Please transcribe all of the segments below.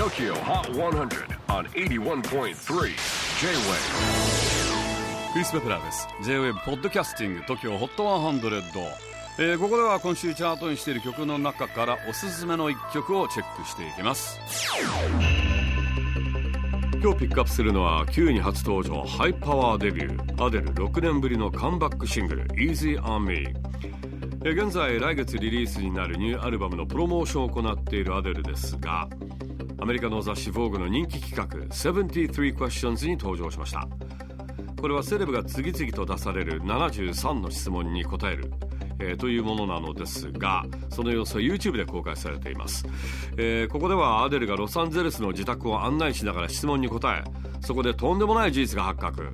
TOKYO HOT 100 on 81.3 J-WAVE. クリス・ベプラーです。J-WAVE ポッドキャスティング TOKYO HOT 100、えー、ここでは今週チャートにしている曲の中からおすすめの一曲をチェックしていきます。今日ピックアップするのは9に初登場ハイパワーデビューアデル6年ぶりのカムバックシングル Easy on Me 現在来月リリースになるニューアルバムのプロモーションを行っているアデルですがアメリカの雑誌「Vogue」の人気企画「73 Questions」に登場しました。これはセレブが次々と出される73の質問に答えるえー、というものなのですがその様子は YouTube で公開されています、えー、ここではアデルがロサンゼルスの自宅を案内しながら質問に答えそこでとんでもない事実が発覚。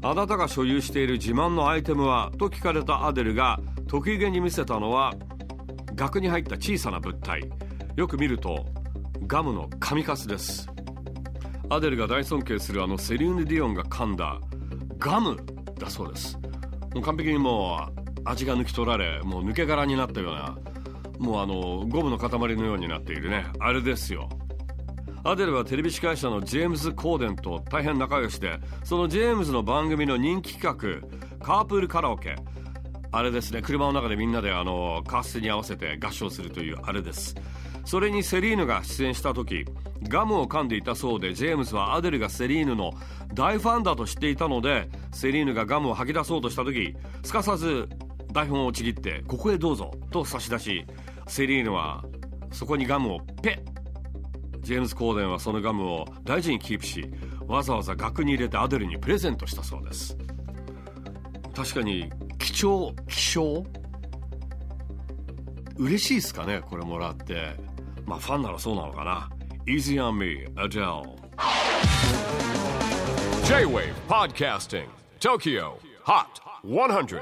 あなたが所有している自慢のアイテムはと聞かれたアデルが得意げに見せたのは額に入った小さな物体。よく見るとガムの紙カスです。アデルが大尊敬するあのセリーヌ・ディオンが噛んだガムだそうです。もう完璧にもう味が抜き取られもう抜け殻になったようなもうあのゴムの塊のようになっているね。あれですよ。アデルはテレビ司会者のジェームズ・コーデンと大変仲良しでそのジェームズの番組の人気企画カープールカラオケ。あれですね。車の中でみんなであのカースに合わせて合唱するというあれです。それにセリーヌが出演した時ガムを噛んでいたそうでジェームズはアデルがセリーヌの大ファンだと知っていたのでセリーヌがガムを吐き出そうとした時すかさず台本をちぎって「ここへどうぞ」と差し出しセリーヌはそこにガムをペッジェームズ・コーデンはそのガムを大事にキープしわざわざ額に入れてアデルにプレゼントしたそうです。確かに貴重希少嬉しいですかねこれもらって。まあファンならそうなのかな Easy on me Adele J-Wave Podcasting Tokyo Hot 100